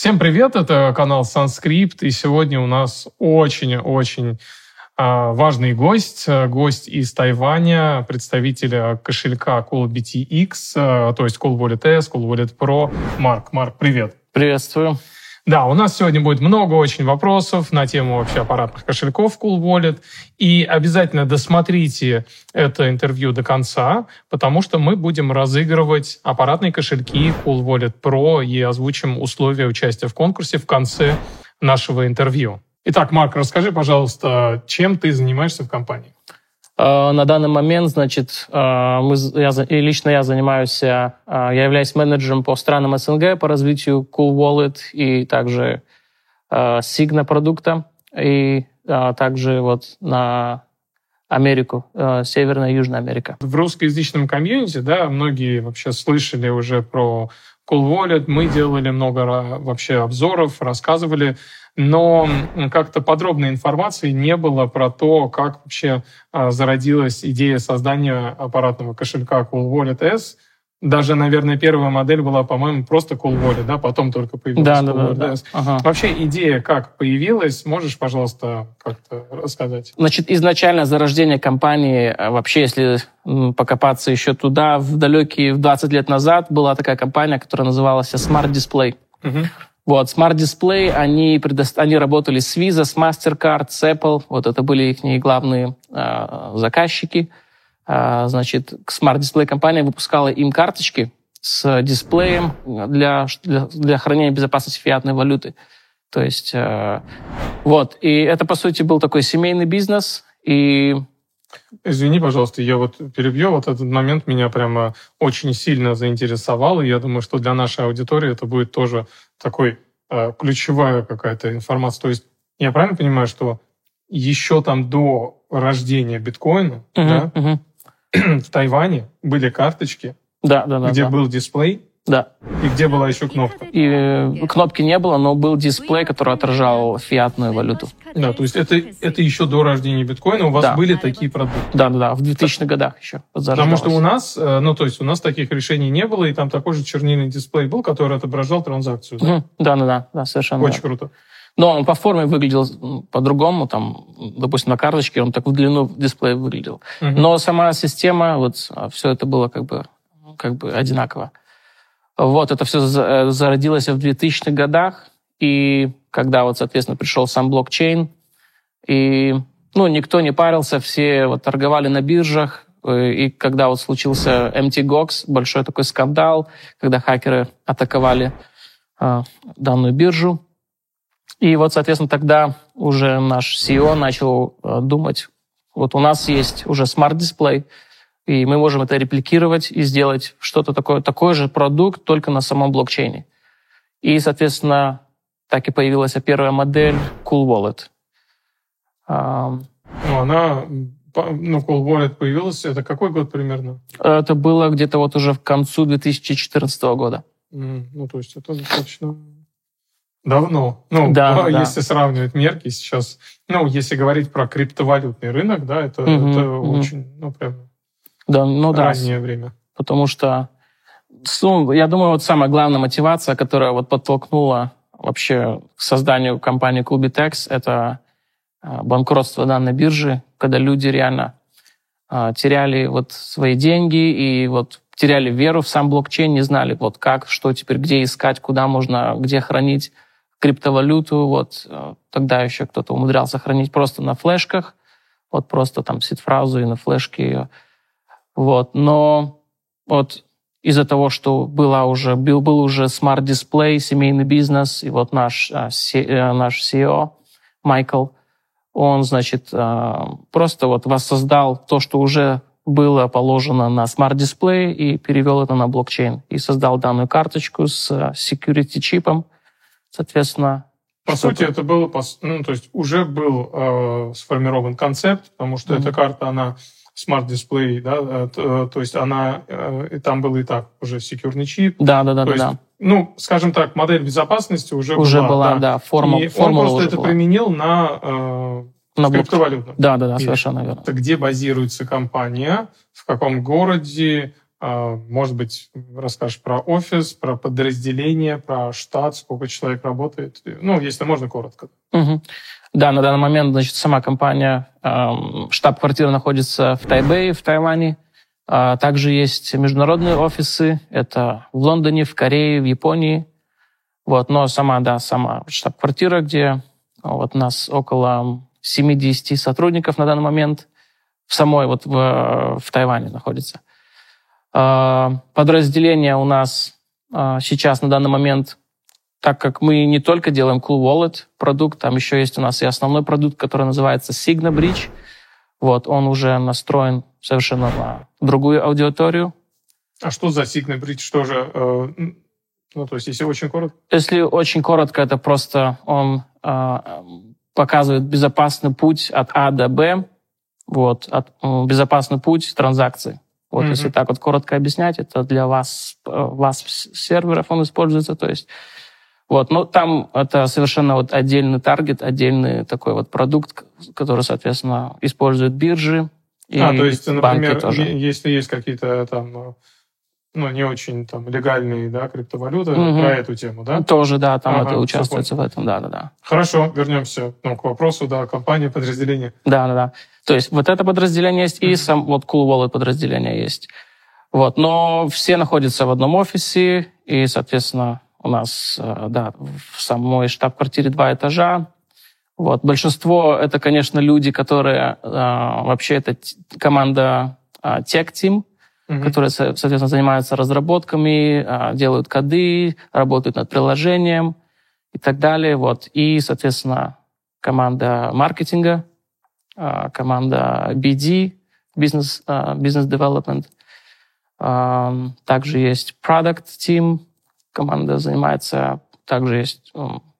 Всем привет, это канал Sanskript, и сегодня у нас очень-очень а, важный гость, гость из Тайваня, представитель кошелька CoolBTX, а, то есть Cool Wallet S, Cool Wallet Pro, Марк. Марк, привет. Приветствую. Да, у нас сегодня будет много очень вопросов на тему вообще аппаратных кошельков Cool Wallet. И обязательно досмотрите это интервью до конца, потому что мы будем разыгрывать аппаратные кошельки Cool Wallet Pro и озвучим условия участия в конкурсе в конце нашего интервью. Итак, Марк, расскажи, пожалуйста, чем ты занимаешься в компании? Э, на данный момент, значит, э, мы, я, и лично я занимаюсь, э, я являюсь менеджером по странам СНГ по развитию Cool Wallet и также Signa продукта, и также вот на Америку, Северная и Южная Америка. В русскоязычном комьюнити, да, многие вообще слышали уже про Cool Wallet, мы делали много вообще обзоров, рассказывали но как-то подробной информации не было про то, как вообще а, зародилась идея создания аппаратного кошелька Cool Wallet S. Даже, наверное, первая модель была, по-моему, просто Cool да, потом только появилась да, Cool да, да, S. Ага. Вообще идея как появилась, можешь, пожалуйста, как-то рассказать? Значит, изначально зарождение компании, а, вообще, если покопаться еще туда, в далекие, в 20 лет назад, была такая компания, которая называлась Smart Display. Угу. Вот, Smart Display, они, предо... они работали с Visa, с MasterCard, с Apple. Вот это были их главные э, заказчики. Э, значит, Smart Display компания выпускала им карточки с дисплеем для, для, для хранения безопасности фиатной валюты. То есть, э, вот. И это, по сути, был такой семейный бизнес. И Извини, пожалуйста, я вот перебью. Вот этот момент меня прямо очень сильно заинтересовал. И я думаю, что для нашей аудитории это будет тоже такой э, ключевая какая-то информация. То есть я правильно понимаю, что еще там до рождения биткоина uh-huh, да, uh-huh. в Тайване были карточки, да, да, да, где да. был дисплей, да. И где была еще кнопка? И э, кнопки не было, но был дисплей, который отражал фиатную валюту. Да, то есть это, это еще до рождения биткоина у вас да. были такие продукты? Да, да, да, в 2000-х годах еще. Потому что у нас, э, ну то есть у нас таких решений не было, и там такой же чернильный дисплей был, который отображал транзакцию. Да, да, да, да, да совершенно. Очень верно. круто. Но он по форме выглядел по-другому, там, допустим, на карточке он так в длину дисплея выглядел. Угу. Но сама система, вот а, все это было как бы, как бы одинаково. Вот, это все э, зародилось в 2000-х годах, и когда вот, соответственно, пришел сам блокчейн, и, ну, никто не парился, все вот торговали на биржах, э, и когда вот случился Mt. Gox, большой такой скандал, когда хакеры атаковали э, данную биржу, и вот, соответственно, тогда уже наш CEO начал э, думать, вот у нас есть уже смарт-дисплей, и мы можем это репликировать и сделать что-то такое, такой же продукт, только на самом блокчейне. И, соответственно, так и появилась первая модель Cool Wallet. Ну, она, ну, Cool Wallet появилась, это какой год примерно? Это было где-то вот уже в концу 2014 года. Mm, ну, то есть это достаточно давно. Ну, да, да, если сравнивать мерки сейчас, ну, если говорить про криптовалютный рынок, да, это, mm-hmm, это mm-hmm. очень, ну, прям да, ну да. Раннее время. Потому что, ну, я думаю, вот самая главная мотивация, которая вот подтолкнула вообще к созданию компании Clubitex, это а, банкротство данной биржи, когда люди реально а, теряли вот свои деньги и вот теряли веру в сам блокчейн, не знали вот как, что теперь, где искать, куда можно, где хранить криптовалюту. Вот а, тогда еще кто-то умудрялся хранить просто на флешках, вот просто там сид-фразу и на флешке ее вот. Но вот из-за того, что была уже, был, был уже смарт дисплей, семейный бизнес, и вот наш, а, э, наш CEO Майкл, он, значит, просто вот воссоздал то, что уже было положено на смарт-дисплей и перевел это на блокчейн. И создал данную карточку с а, security чипом, соответственно. По сути, это было, ну, то есть уже был э, сформирован концепт, потому что mm-hmm. эта карта, она Display, да, э, э, то есть она, э, там был и так уже security чип. Да, да, да, да, да. Ну, скажем так, модель безопасности уже, уже была. была, да, да форма, и формула он просто это была. применил на, э, на криптовалютном. Да, да, да, совершенно верно. Это где базируется компания, в каком городе, может быть, расскажешь про офис, про подразделение, про штат, сколько человек работает. Ну, если можно, коротко. Угу. Да, на данный момент, значит, сама компания, штаб-квартира находится в Тайбэе, в Тайване. А, также есть международные офисы. Это в Лондоне, в Корее, в Японии. Вот, но сама, да, сама штаб-квартира, где вот нас около 70 сотрудников на данный момент в самой вот в, в Тайване находится. А, подразделение у нас а, сейчас на данный момент, так как мы не только делаем Cool Wallet продукт, там еще есть у нас и основной продукт, который называется Signa Bridge. Вот, он уже настроен совершенно на другую аудиторию. А что за Signa Bridge? Что же, э, ну, то есть, если очень коротко? Если очень коротко, это просто он э, показывает безопасный путь от А до Б, вот, от, э, безопасный путь транзакций. Вот, mm-hmm. если так вот коротко объяснять, это для вас, э, вас серверов он используется, то есть вот, но там это совершенно вот отдельный таргет, отдельный такой вот продукт, который, соответственно, используют биржи и А, то есть, например, тоже. если есть какие-то там ну, не очень там легальные, да, криптовалюты, угу. про эту тему, да? Тоже, да, там ага, это участвуется в этом, да, да, да. Хорошо, вернемся ну, к вопросу, да, компании, подразделения. Да, да, да. То есть вот это подразделение есть, угу. и сам вот Cool Wallet подразделение есть. Вот, но все находятся в одном офисе, и, соответственно, у нас, э, да, в самой штаб-квартире два этажа. Вот, большинство это, конечно, люди, которые э, вообще это команда э, Tech Team, mm-hmm. которые, соответственно, занимаются разработками, а, делают коды, работают над приложением и так далее. Вот. И, соответственно, команда маркетинга, а, команда BD, бизнес, бизнес development. Также есть product team, команда занимается, также есть,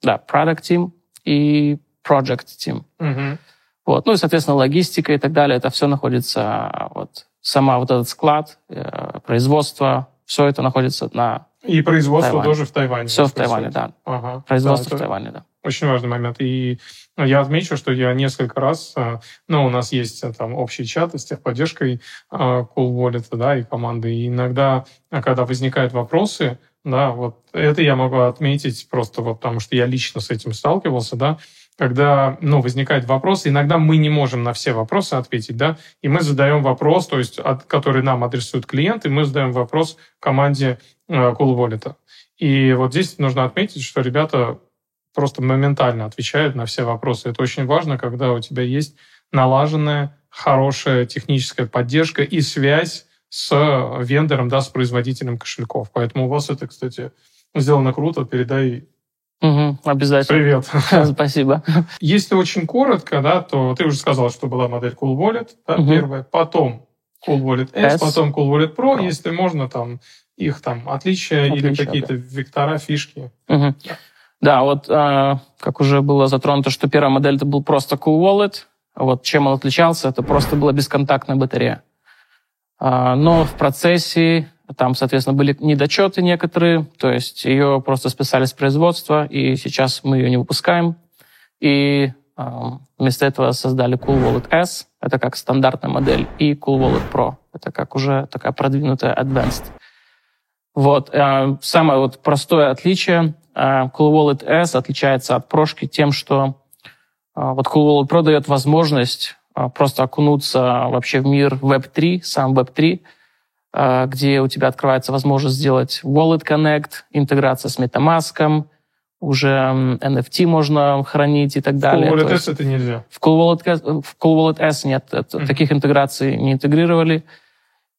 да, product team и project team. Mm-hmm. Вот. Ну и, соответственно, логистика и так далее, это все находится вот сама вот этот склад, э, производство, все это находится на И производство Тайване. тоже в Тайване. Все в Тайване, да. Ага. Производство да, в Тайване, да. Очень важный момент. И ну, я отмечу, что я несколько раз, э, ну, у нас есть э, там общий чат с техподдержкой Cool Wallet, да, и команды. И иногда, когда возникают вопросы, да, вот это я могу отметить просто вот потому, что я лично с этим сталкивался, да, когда ну, возникает вопрос, иногда мы не можем на все вопросы ответить, да, и мы задаем вопрос, то есть, от, который нам адресует клиент, и мы задаем вопрос команде э, Cool Wallet. И вот здесь нужно отметить, что ребята просто моментально отвечают на все вопросы. Это очень важно, когда у тебя есть налаженная, хорошая техническая поддержка и связь с вендором, да, с производителем кошельков. Поэтому у вас это, кстати, сделано круто. Передай Угу, обязательно. Привет. Спасибо. Если очень коротко, да, то ты уже сказал, что была модель Cool Wallet, да, угу. первая, потом Cool Wallet S, S, потом Cool Wallet Pro, Pro. если можно, там их там отличия, отличия или какие-то да. вектора, фишки. Угу. Да. да, вот э, как уже было затронуто, что первая модель это был просто Cool Wallet. Вот чем он отличался, это просто была бесконтактная батарея. Э, но в процессе там, соответственно, были недочеты некоторые, то есть ее просто списали с производства, и сейчас мы ее не выпускаем. И э, вместо этого создали Cool Wallet S, это как стандартная модель, и Cool Wallet Pro, это как уже такая продвинутая Advanced. Вот. Э, самое вот простое отличие, э, Cool Wallet S отличается от прошки тем, что э, вот Cool Wallet Pro дает возможность э, просто окунуться вообще в мир Web3, сам Web3, а, где у тебя открывается возможность сделать Wallet Connect, интеграция с MetaMask, уже NFT можно хранить и так далее. В Cool Wallet S это нельзя. В Cool Wallet, в cool Wallet S нет, mm-hmm. таких интеграций не интегрировали.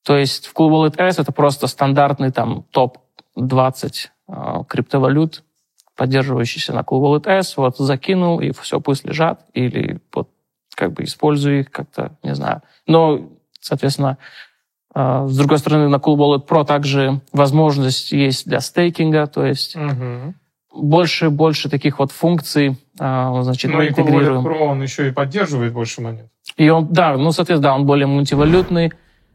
То есть в Cool Wallet S это просто стандартный там топ-20 э, криптовалют, поддерживающийся на Cool Wallet S, вот закинул, и все, пусть лежат, или вот как бы используй их как-то, не знаю. Но, соответственно, а, с другой стороны, на Cool Wallet Pro также возможность есть для стейкинга, то есть угу. больше больше таких вот функций а, значит, Но мы и интегрируем. Cool Wallet Pro, он еще и поддерживает больше монет. И он, да, ну, соответственно, да, он более мультивалютный.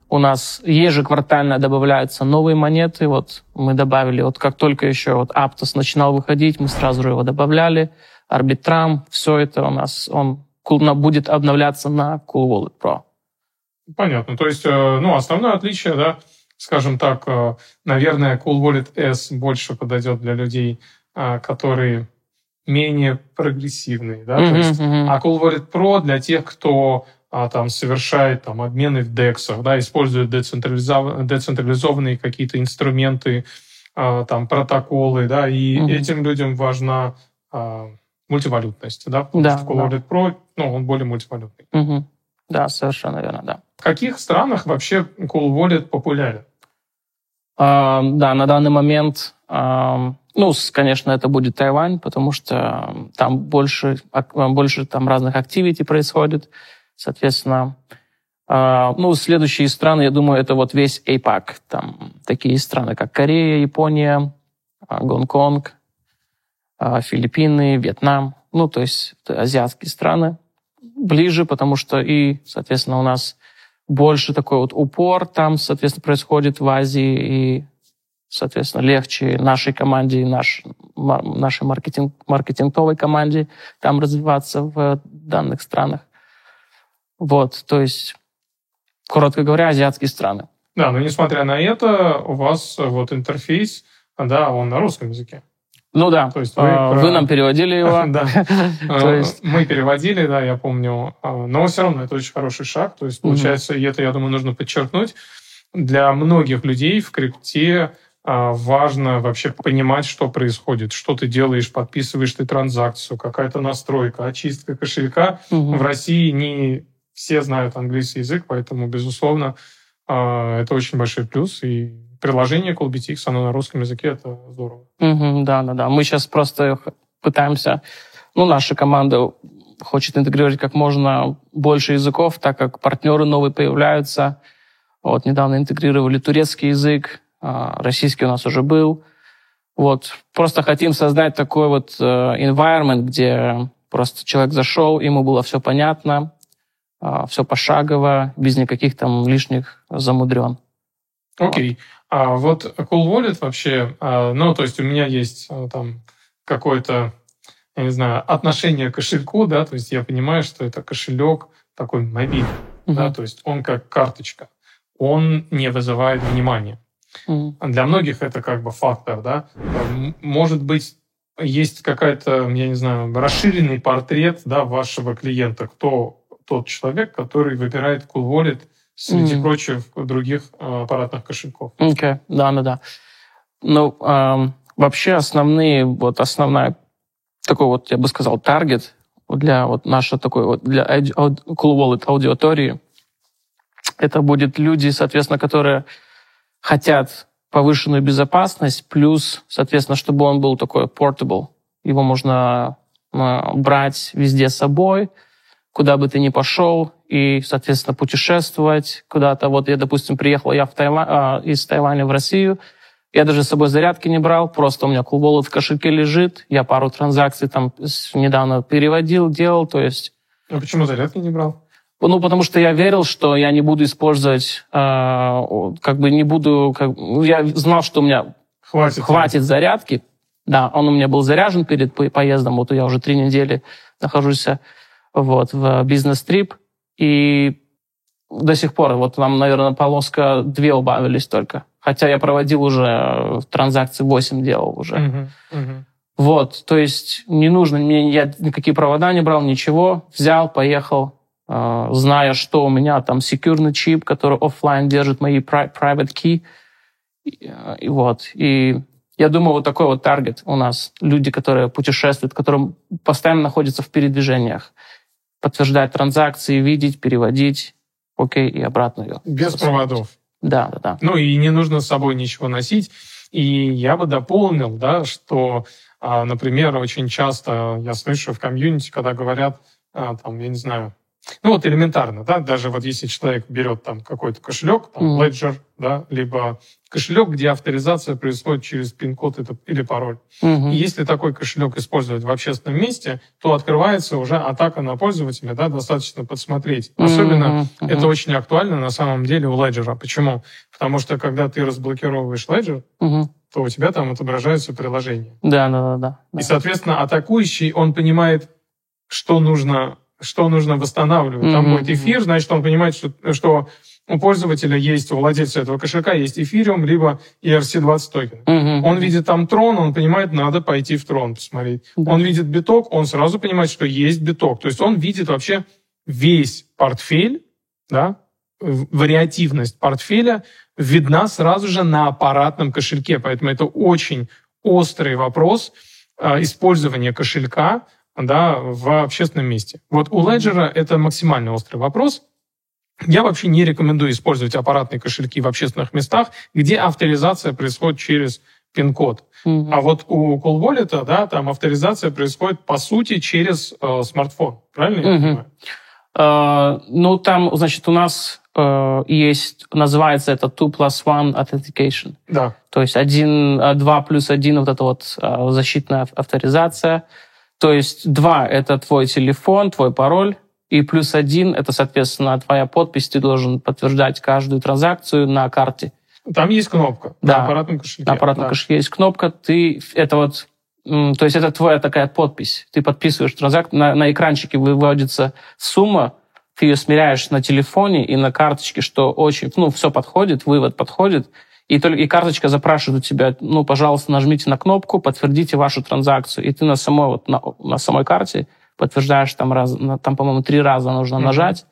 У нас ежеквартально добавляются новые монеты. Вот мы добавили, вот как только еще вот Aptos начинал выходить, мы сразу его добавляли. Арбитрам, все это у нас, он будет обновляться на Cool Wallet Pro. Понятно. То есть, э, ну, основное отличие, да, скажем так, э, наверное, Cool Wallet S больше подойдет для людей, э, которые менее прогрессивные, да, mm-hmm, то есть, mm-hmm. а Cool Wallet Pro для тех, кто а, там совершает там обмены в DEX, да, использует децентрализов... децентрализованные какие-то инструменты, а, там протоколы, да, и mm-hmm. этим людям важна а, мультивалютность, да, потому да, что Cool Wallet да. Pro, ну, он более мультивалютный. Mm-hmm. Да, совершенно верно, да. В каких странах вообще Cool Wallet популярен? А, да, на данный момент, а, ну, конечно, это будет Тайвань, потому что там больше, больше там разных активити происходит, соответственно. А, ну, следующие страны, я думаю, это вот весь APAC. Там такие страны, как Корея, Япония, а, Гонконг, а, Филиппины, Вьетнам. Ну, то есть азиатские страны ближе, потому что и, соответственно, у нас больше такой вот упор там, соответственно, происходит в Азии, и, соответственно, легче нашей команде, наш, нашей маркетинг, маркетинговой команде там развиваться в данных странах. Вот, то есть, коротко говоря, азиатские страны. Да, но несмотря на это, у вас вот интерфейс, да, он на русском языке. Ну да, То есть вы, а, вы нам переводили его. Да, то есть... мы переводили, да, я помню. А, но все равно это очень хороший шаг. То есть, получается, и это, я думаю, нужно подчеркнуть, для многих людей в крипте а, важно вообще понимать, что происходит, что ты делаешь, подписываешь ты транзакцию, какая-то настройка, очистка кошелька. В России не все знают английский язык, поэтому, безусловно, это очень большой плюс. И приложение CallBTX, оно на русском языке, это здорово. Угу, да, да, да. Мы сейчас просто пытаемся, ну, наша команда хочет интегрировать как можно больше языков, так как партнеры новые появляются. Вот недавно интегрировали турецкий язык, а, российский у нас уже был. Вот просто хотим создать такой вот э, environment, где просто человек зашел, ему было все понятно, а, все пошагово, без никаких там лишних замудрен. Окей. Okay. А вот Cool Wallet вообще, а, ну, то есть у меня есть а, там какое-то, я не знаю, отношение к кошельку, да, то есть я понимаю, что это кошелек такой мобильный, uh-huh. да, то есть он как карточка, он не вызывает внимания. Uh-huh. Для многих это как бы фактор, да. Может быть, есть какая-то, я не знаю, расширенный портрет, да, вашего клиента, кто тот человек, который выбирает Cool Wallet – среди mm. прочих других э, аппаратных кошельков. Okay. да, да, да. Ну, э, вообще основные, вот основная, такой вот, я бы сказал, таргет для вот нашей такой вот, для Cool Wallet аудитории, это будет люди, соответственно, которые хотят повышенную безопасность, плюс, соответственно, чтобы он был такой portable. Его можно э, брать везде с собой, куда бы ты ни пошел, и, соответственно, путешествовать куда-то. Вот я, допустим, приехал я в Таиланд, а, из Таиланда в Россию, я даже с собой зарядки не брал, просто у меня Cool в кошельке лежит, я пару транзакций там недавно переводил, делал, то есть... А почему зарядки не брал? Ну, потому что я верил, что я не буду использовать, э, как бы не буду... Как, ну, я знал, что у меня хватит, хватит зарядки. Да, он у меня был заряжен перед поездом, вот я уже три недели нахожусь вот, в бизнес-трип. И до сих пор, вот нам, наверное, полоска две убавились только. Хотя я проводил уже э, транзакции 8 делал уже. Uh-huh, uh-huh. Вот, то есть не нужно, мне я никакие провода не брал, ничего. Взял, поехал, э, зная, что у меня там секьюрный чип, который офлайн держит мои private key. И, э, и вот, и я думаю, вот такой вот таргет у нас. Люди, которые путешествуют, которые постоянно находятся в передвижениях подтверждать транзакции, видеть, переводить, окей, и обратно ее. Без проводов. Да, да, да. Ну и не нужно с собой ничего носить. И я бы дополнил, да, что, а, например, очень часто я слышу в комьюнити, когда говорят, а, там, я не знаю, ну вот элементарно, да, даже вот если человек берет там какой-то кошелек, там, mm. Ledger, да, либо кошелек, где авторизация происходит через пин-код или пароль. Mm-hmm. И если такой кошелек использовать в общественном месте, то открывается уже атака на пользователя, да, достаточно подсмотреть. Особенно mm-hmm. это очень актуально на самом деле у Ledger. Почему? Потому что когда ты разблокировываешь Ledger, mm-hmm. то у тебя там отображаются приложения. Да, да, да, да. И, соответственно, атакующий, он понимает, что нужно что нужно восстанавливать. Mm-hmm. Там будет эфир, значит, он понимает, что, что у пользователя есть, у владельца этого кошелька есть эфириум, либо ERC-20 токен. Он видит там трон, он понимает, надо пойти в трон посмотреть. Он видит биток, он сразу понимает, что есть биток. То есть он видит вообще весь портфель, да, вариативность портфеля видна сразу же на аппаратном кошельке. Поэтому это очень острый вопрос э, использования кошелька да, в общественном месте. Вот у Ledger это максимально острый вопрос. Я вообще не рекомендую использовать аппаратные кошельки в общественных местах, где авторизация происходит через пин-код. Mm-hmm. А вот у Cool Wallet, да, там авторизация происходит, по сути, через э, смартфон. Правильно mm-hmm. я понимаю? Uh, ну, там, значит, у нас uh, есть, называется это 2 plus 1 authentication. Да. То есть 1, 2 плюс 1 вот эта вот uh, защитная авторизация. То есть 2 — это твой телефон, твой пароль, и плюс один — это, соответственно, твоя подпись, ты должен подтверждать каждую транзакцию на карте. Там есть кнопка да. на аппаратном кошельке. На аппаратном да. кошельке есть кнопка, ты это вот то есть это твоя такая подпись. Ты подписываешь транзакцию, на, на экранчике выводится сумма, ты ее смиряешь на телефоне и на карточке, что очень, ну, все подходит, вывод подходит, и, только, и карточка запрашивает у тебя, ну, пожалуйста, нажмите на кнопку, подтвердите вашу транзакцию. И ты на самой, вот, на, на самой карте подтверждаешь там, раз, там по-моему, три раза нужно mm-hmm. нажать.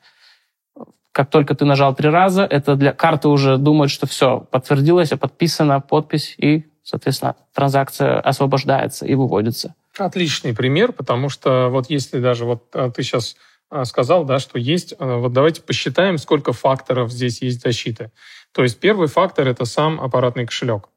Как только ты нажал три раза, это для карты уже думает, что все, подтвердилось, подписана подпись, и, соответственно, транзакция освобождается и выводится. Отличный пример, потому что вот если даже вот а, ты сейчас сказал, да, что есть, а, вот давайте посчитаем, сколько факторов здесь есть защиты. То есть первый фактор — это сам аппаратный кошелек.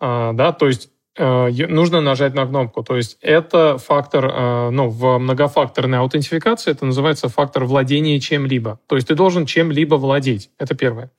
Да, то есть Э, нужно нажать на кнопку. То есть это фактор, э, ну, в многофакторной аутентификации это называется фактор владения чем-либо. То есть ты должен чем-либо владеть. Это первое.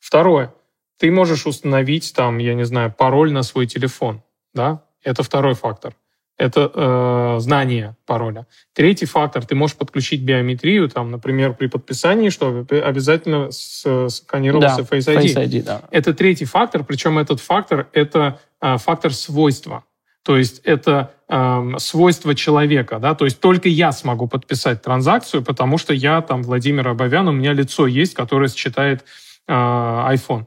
Второе. Ты можешь установить там, я не знаю, пароль на свой телефон. Да? Это второй фактор это э, знание пароля. Третий фактор, ты можешь подключить биометрию, там, например, при подписании, что обязательно сканировался да, Face ID. Face ID да. Это третий фактор, причем этот фактор это э, фактор свойства. То есть это э, свойство человека, да, то есть только я смогу подписать транзакцию, потому что я там Владимир Абовян, у меня лицо есть, которое считает э, iPhone.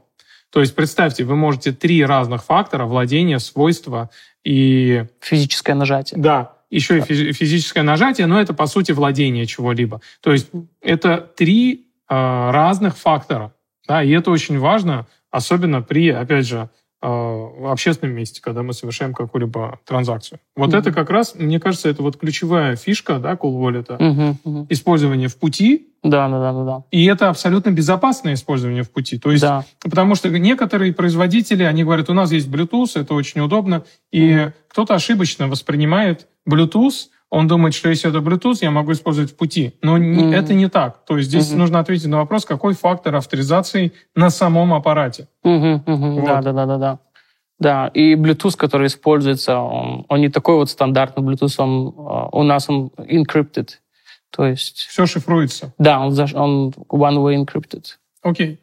То есть представьте, вы можете три разных фактора владения, свойства и... Физическое нажатие. Да, еще и физическое нажатие, но это, по сути, владение чего-либо. То есть это три э, разных фактора. Да, и это очень важно, особенно при, опять же, в общественном месте, когда мы совершаем какую-либо транзакцию. Вот mm-hmm. это как раз, мне кажется, это вот ключевая фишка да, Cool Wallet. Mm-hmm. Mm-hmm. Использование в пути да, да, да, да. И это абсолютно безопасное использование в пути. То есть, да. потому что некоторые производители, они говорят, у нас есть Bluetooth, это очень удобно, и mm. кто-то ошибочно воспринимает Bluetooth, он думает, что если это Bluetooth, я могу использовать в пути. Но mm это не так. То есть здесь mm-hmm. нужно ответить на вопрос, какой фактор авторизации на самом аппарате. Mm-hmm. Mm-hmm. Вот. Да, да, да, да, да. Да, и Bluetooth, который используется, он, он не такой вот стандартный Bluetooth, он, а, у нас он encrypted. То есть... Все шифруется. Да, он, он one-way encrypted. Окей.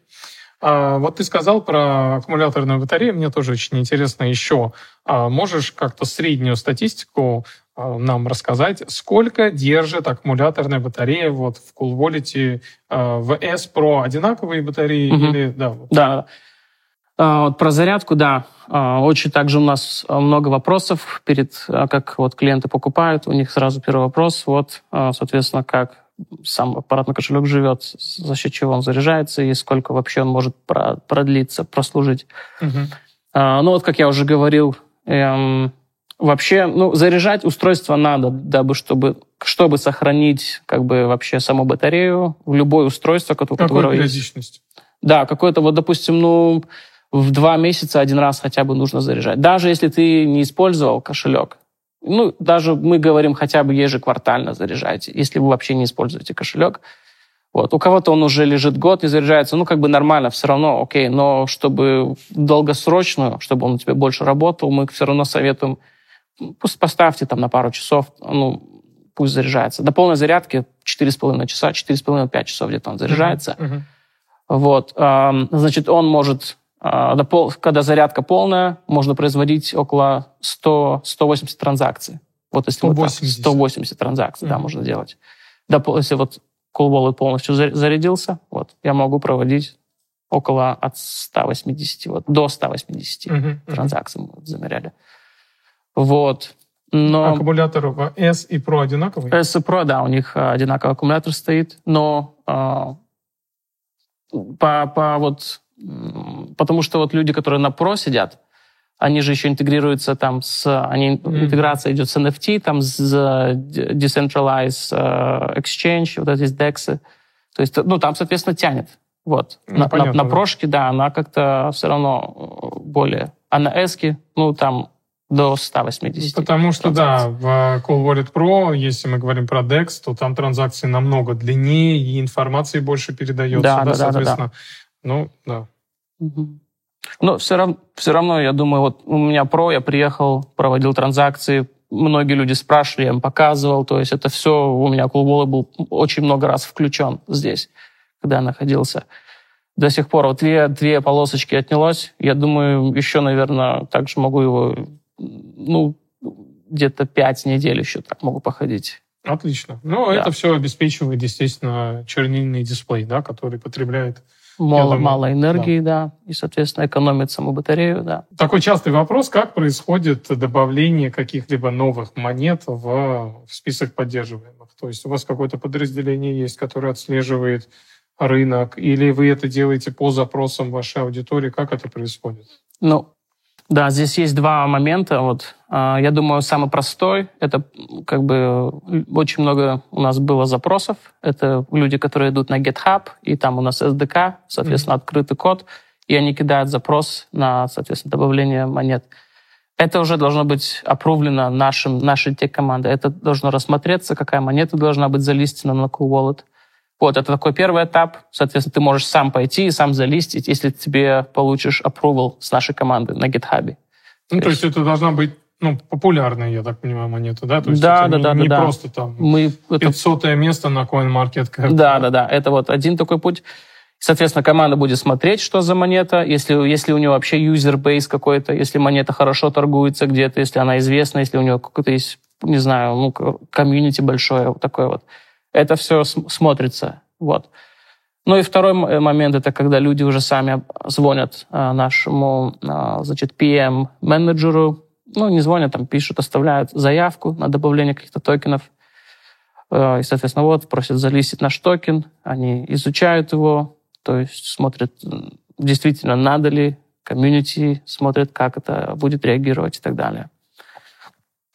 А, вот ты сказал про аккумуляторную батарею, мне тоже очень интересно еще. А, можешь как-то среднюю статистику а, нам рассказать, сколько держит аккумуляторная батарея вот в Cool Wallet а, в S Pro одинаковые батареи угу. или да? Да. А, вот про зарядку, да. Очень также у нас много вопросов перед, как вот клиенты покупают, у них сразу первый вопрос, вот, соответственно, как сам аппаратный кошелек живет, за счет чего он заряжается и сколько вообще он может продлиться, прослужить. Угу. Ну вот, как я уже говорил, эм, вообще, ну, заряжать устройство надо, дабы чтобы, чтобы сохранить как бы вообще саму батарею, любое устройство, которое... Какую периодичность? Да, какое-то вот, допустим, ну, в два месяца один раз хотя бы нужно заряжать. Даже если ты не использовал кошелек. Ну, даже мы говорим хотя бы ежеквартально заряжайте, если вы вообще не используете кошелек. Вот. У кого-то он уже лежит год и заряжается, ну, как бы нормально, все равно, окей. Но чтобы долгосрочную, чтобы он у тебя больше работал, мы все равно советуем, пусть поставьте там на пару часов, ну, пусть заряжается. До полной зарядки 4,5 часа, 4,5-5 часов где-то он заряжается. Uh-huh. Вот. Значит, он может когда зарядка полная, можно производить около 100-180 транзакций. Вот если 180, вот 180 транзакций, mm-hmm. да, можно делать. Да, если вот Wallet полностью зарядился, вот, я могу проводить около от 180, вот, до 180 uh-huh, транзакций мы вот замеряли. Вот. Но... Аккумулятор в S и Pro одинаковый? S и Pro, да, у них одинаковый аккумулятор стоит, но э, по, по вот, потому что вот люди, которые на Pro сидят, они же еще интегрируются там с... Они, mm-hmm. Интеграция идет с NFT, там с Decentralized uh, Exchange, вот эти DEX. То есть, ну, там, соответственно, тянет. Вот. Ну, на, понятно, на, на прошке, да, она как-то все равно более... А на эске, ну, там до 180. Потому что, да, в Cool Wallet Pro, если мы говорим про DEX, то там транзакции намного длиннее, и информации больше передается, да, да, да соответственно. Да, да. Ну, да. Угу. Но все равно, все равно, я думаю, вот у меня Pro, я приехал, проводил транзакции, многие люди спрашивали, я им показывал, то есть это все, у меня Wallet был очень много раз включен здесь, когда я находился до сих пор вот две, две полосочки отнялось. Я думаю, еще, наверное, также могу его ну, где-то пять недель еще так могу походить. Отлично. Ну, да. это все обеспечивает, естественно, чернильный дисплей, да, который потребляет Мало, мало энергии, да. да, и, соответственно, экономит саму батарею, да. Такой частый вопрос, как происходит добавление каких-либо новых монет в, в список поддерживаемых? То есть у вас какое-то подразделение есть, которое отслеживает рынок, или вы это делаете по запросам вашей аудитории? Как это происходит? Ну, да, здесь есть два момента. Вот, а, я думаю, самый простой — это как бы очень много у нас было запросов. Это люди, которые идут на GitHub, и там у нас SDK, соответственно, mm-hmm. открытый код, и они кидают запрос на, соответственно, добавление монет. Это уже должно быть опровлено нашим, нашей тех-командой. Это должно рассмотреться, какая монета должна быть залистена на Cool Wallet. Вот, это такой первый этап. Соответственно, ты можешь сам пойти и сам залистить, если тебе получишь approval с нашей команды на GitHub. Ну, то есть, это должна быть ну, популярная, я так понимаю, монета, да? То есть да, это да, не, да, не да. просто там Мы 500 это... место на CoinMarketCap. Да, да, да. Это вот один такой путь. Соответственно, команда будет смотреть, что за монета, если, если у нее вообще юзер-бейс какой-то, если монета хорошо торгуется где-то, если она известна, если у нее какой-то есть, не знаю, ну, комьюнити большое, вот такое вот это все смотрится. Вот. Ну и второй момент, это когда люди уже сами звонят а, нашему, а, значит, PM-менеджеру, ну, не звонят, там пишут, оставляют заявку на добавление каких-то токенов. И, соответственно, вот, просят залистить наш токен, они изучают его, то есть смотрят, действительно, надо ли, комьюнити смотрят, как это будет реагировать и так далее.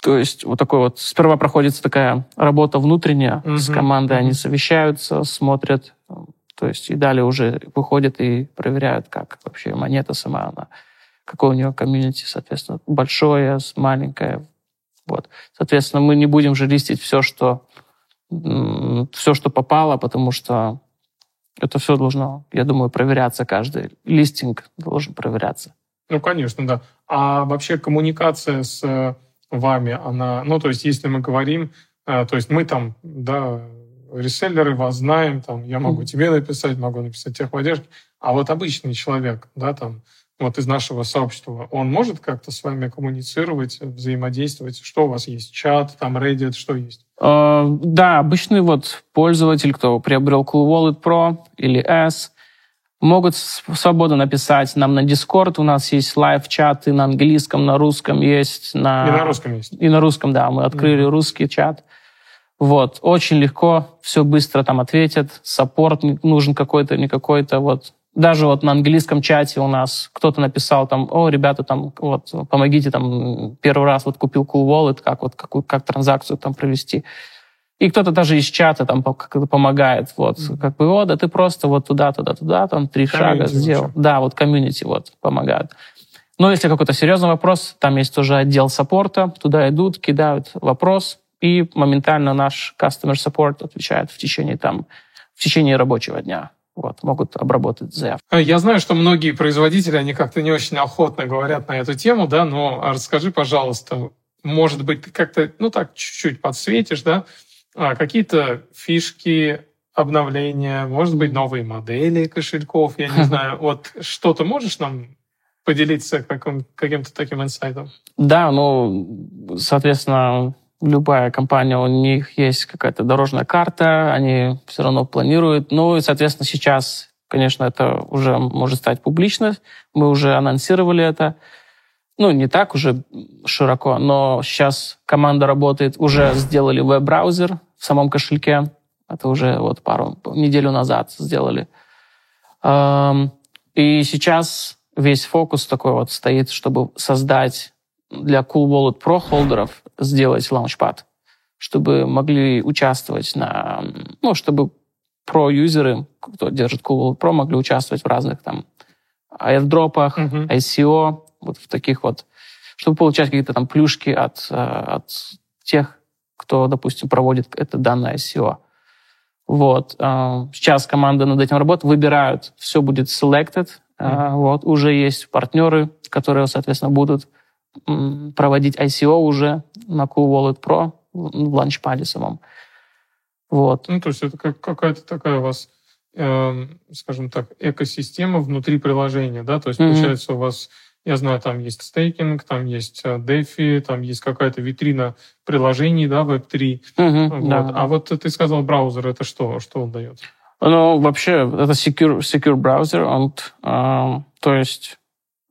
То есть вот такой вот... Сперва проходит такая работа внутренняя угу. с командой, они совещаются, смотрят, то есть и далее уже выходят и проверяют, как вообще монета сама, она, какой у нее комьюнити, соответственно, большое, маленькое. Вот. Соответственно, мы не будем же листить все, что, все, что попало, потому что это все должно, я думаю, проверяться каждый. Листинг должен проверяться. Ну, конечно, да. А вообще коммуникация с вами, она, ну, то есть, если мы говорим, э, то есть мы там, да, реселлеры вас знаем, там, я могу тебе написать, могу написать техподдержке, а вот обычный человек, да, там, вот из нашего сообщества, он может как-то с вами коммуницировать, взаимодействовать? Что у вас есть? Чат, там, Reddit, что есть? Uh, да, обычный вот пользователь, кто приобрел Cool Wallet Pro или S, Могут свободно написать нам на Discord. У нас есть лайв-чаты на английском, на русском есть. На... И на русском есть. И на русском, да. Мы открыли mm-hmm. русский чат. Вот. Очень легко, все быстро там ответят. Саппорт нужен какой-то, не какой-то. Вот. Даже вот на английском чате у нас кто-то написал там, о, ребята, там, вот, помогите, там, первый раз вот купил Cool Wallet, как вот, как, как транзакцию там провести. И кто-то даже из чата там как-то помогает. Вот, mm-hmm. как бы, о, да ты просто вот туда, туда, туда, там три шага сделал. Лучше. Да, вот комьюнити вот помогают. Но если какой-то серьезный вопрос, там есть тоже отдел саппорта, туда идут, кидают вопрос, и моментально наш customer support отвечает в течение там, в течение рабочего дня. Вот, могут обработать заявку. А, я знаю, что многие производители, они как-то не очень охотно говорят на эту тему, да, но расскажи, пожалуйста, может быть, ты как-то, ну так, чуть-чуть подсветишь, да, а, какие-то фишки, обновления, может быть, новые модели кошельков, я не знаю. Вот что-то можешь нам поделиться каким, каким-то таким инсайтом? Да, ну, соответственно, любая компания, у них есть какая-то дорожная карта, они все равно планируют. Ну и, соответственно, сейчас конечно, это уже может стать публично. Мы уже анонсировали это. Ну, не так уже широко, но сейчас команда работает, уже сделали веб-браузер в самом кошельке. Это уже вот пару неделю назад сделали. И сейчас весь фокус такой вот стоит, чтобы создать для Cool Wallet Pro холдеров сделать лаунчпад, чтобы могли участвовать на... Ну, чтобы про-юзеры, кто держит Cool Wallet Pro, могли участвовать в разных там airdropах, uh-huh. ICO, вот в таких вот, чтобы получать какие-то там плюшки от, э, от тех, кто, допустим, проводит это данное ICO. Вот. Э, сейчас команда над этим работает, выбирают, все будет selected, mm-hmm. вот. Уже есть партнеры, которые, соответственно, будут проводить ICO уже на Cool Wallet Pro в ланчпаде самом. Вот. Ну, то есть это как, какая-то такая у вас, э, скажем так, экосистема внутри приложения, да? То есть, mm-hmm. получается, у вас, я знаю, там есть стейкинг, там есть DeFi, э, там есть какая-то витрина приложений, да, Web3. Mm-hmm, вот. да. А вот ты сказал браузер, это что? Что он дает? Ну, вообще, это secure, secure браузер, он, э, то есть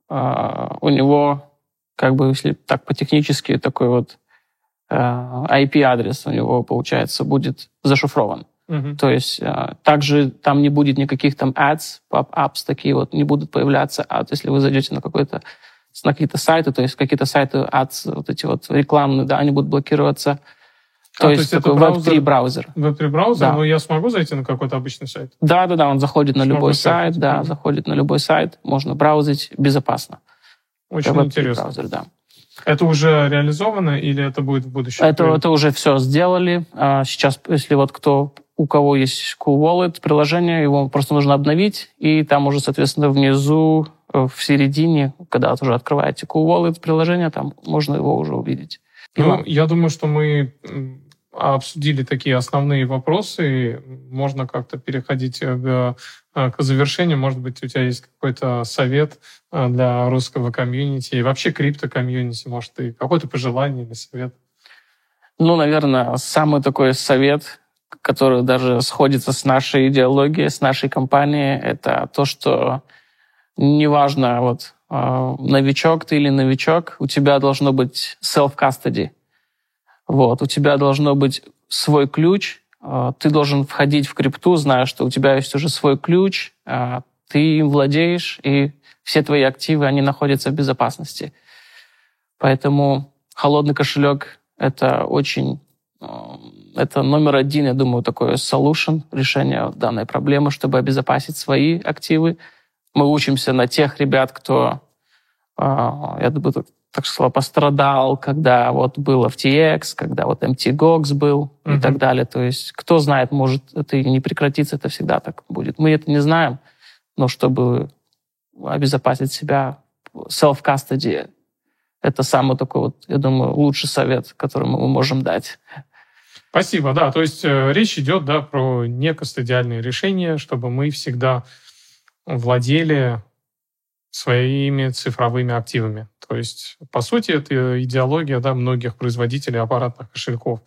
э, у него как бы, если так по-технически, такой вот э, IP-адрес у него, получается, будет зашифрован. Uh-huh. То есть э, также там не будет никаких там ads, pop-ups такие вот не будут появляться. А если вы зайдете на какой-то на какие-то сайты, то есть какие-то сайты ads, вот эти вот рекламные, да, они будут блокироваться. То, а, есть, то есть такой Web3 браузер. Web3 браузер, да. но я смогу зайти на какой-то обычный сайт? Да, да, да, он заходит на смогу любой сайт, да, заходит на любой сайт, можно браузить безопасно. Очень это интересно. Браузер, да. Это уже реализовано или это будет в будущем? Это, это уже все сделали. А сейчас, если вот кто у кого есть Cool Wallet приложение, его просто нужно обновить, и там уже, соответственно, внизу, э, в середине, когда уже открываете Cool Wallet приложение, там можно его уже увидеть. Ну, я думаю, что мы обсудили такие основные вопросы. Можно как-то переходить к, к завершению. Может быть, у тебя есть какой-то совет э, для русского комьюнити и вообще крипто-комьюнити? Может, и какое-то пожелание или совет? Ну, наверное, самый такой совет, который даже сходится с нашей идеологией, с нашей компанией, это то, что неважно, вот, э, новичок ты или новичок, у тебя должно быть self-custody – вот, у тебя должно быть свой ключ, а, ты должен входить в крипту, зная, что у тебя есть уже свой ключ, а, ты им владеешь, и все твои активы, они находятся в безопасности. Поэтому холодный кошелек — это очень... А, это номер один, я думаю, такой solution, решение данной проблемы, чтобы обезопасить свои активы. Мы учимся на тех ребят, кто, я думаю, так сказать, пострадал, когда вот было FTX, когда вот MTGOX был uh-huh. и так далее. То есть, кто знает, может, это и не прекратится, это всегда так будет. Мы это не знаем, но чтобы обезопасить себя, self-custody, это самый такой вот, я думаю, лучший совет, который мы можем дать. Спасибо, да. То есть э, речь идет, да, про некостадиальные решения, чтобы мы всегда владели своими цифровыми активами. То есть, по сути, это идеология да, многих производителей аппаратных кошельков.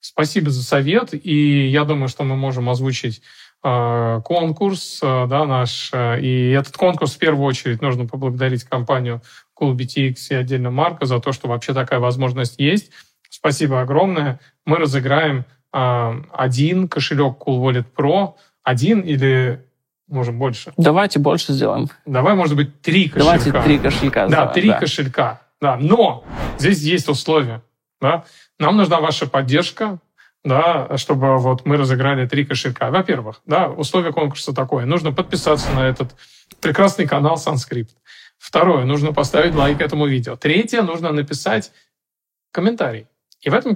Спасибо за совет, и я думаю, что мы можем озвучить э, конкурс э, да, наш. Э, и этот конкурс в первую очередь нужно поблагодарить компанию CoolBTX и отдельно Марка за то, что вообще такая возможность есть. Спасибо огромное. Мы разыграем э, один кошелек Cool Wallet Pro, один или Можем больше. Давайте больше сделаем. Давай, может быть, три кошелька. Давайте три кошелька. Да, три да. кошелька. Да, но здесь есть условия. Да? Нам нужна ваша поддержка, да, чтобы вот мы разыграли три кошелька. Во-первых, да, условие конкурса такое. Нужно подписаться на этот прекрасный канал SunScrypt. Второе, нужно поставить лайк этому видео. Третье, нужно написать комментарий. И в этом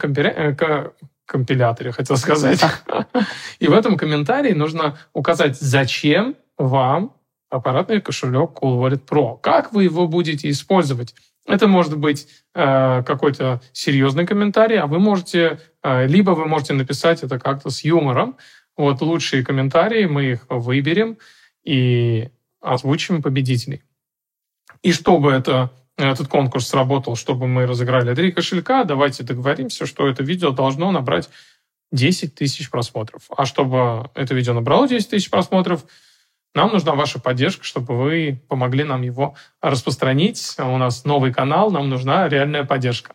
компиляторе, хотел сказать. И в этом комментарии нужно указать, зачем вам аппаратный кошелек Cool Wallet Pro. Как вы его будете использовать? Это может быть э, какой-то серьезный комментарий, а вы можете, э, либо вы можете написать это как-то с юмором. Вот лучшие комментарии, мы их выберем и озвучим победителей. И чтобы это этот конкурс сработал, чтобы мы разыграли три кошелька, давайте договоримся, что это видео должно набрать 10 тысяч просмотров. А чтобы это видео набрало 10 тысяч просмотров, нам нужна ваша поддержка, чтобы вы помогли нам его распространить. У нас новый канал, нам нужна реальная поддержка.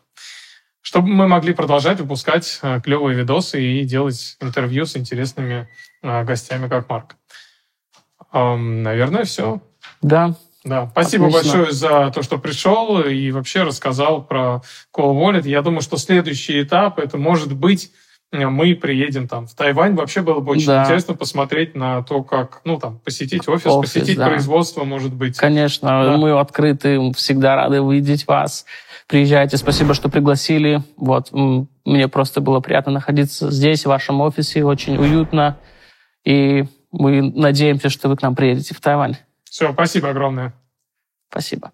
Чтобы мы могли продолжать выпускать э, клевые видосы и делать интервью с интересными э, гостями, как Марк. Наверное, все. Да. Да, спасибо Отлично. большое за то, что пришел и вообще рассказал про Call Wallet. Я думаю, что следующий этап это может быть мы приедем там в Тайвань. Вообще было бы очень да. интересно посмотреть на то, как, ну, там, посетить офис, офис посетить да. производство, может быть. Конечно, да. мы открыты, всегда рады увидеть вас. Приезжайте, спасибо, что пригласили. Вот, мне просто было приятно находиться здесь, в вашем офисе, очень уютно. И мы надеемся, что вы к нам приедете в Тайвань. Все, спасибо огромное. Спасибо.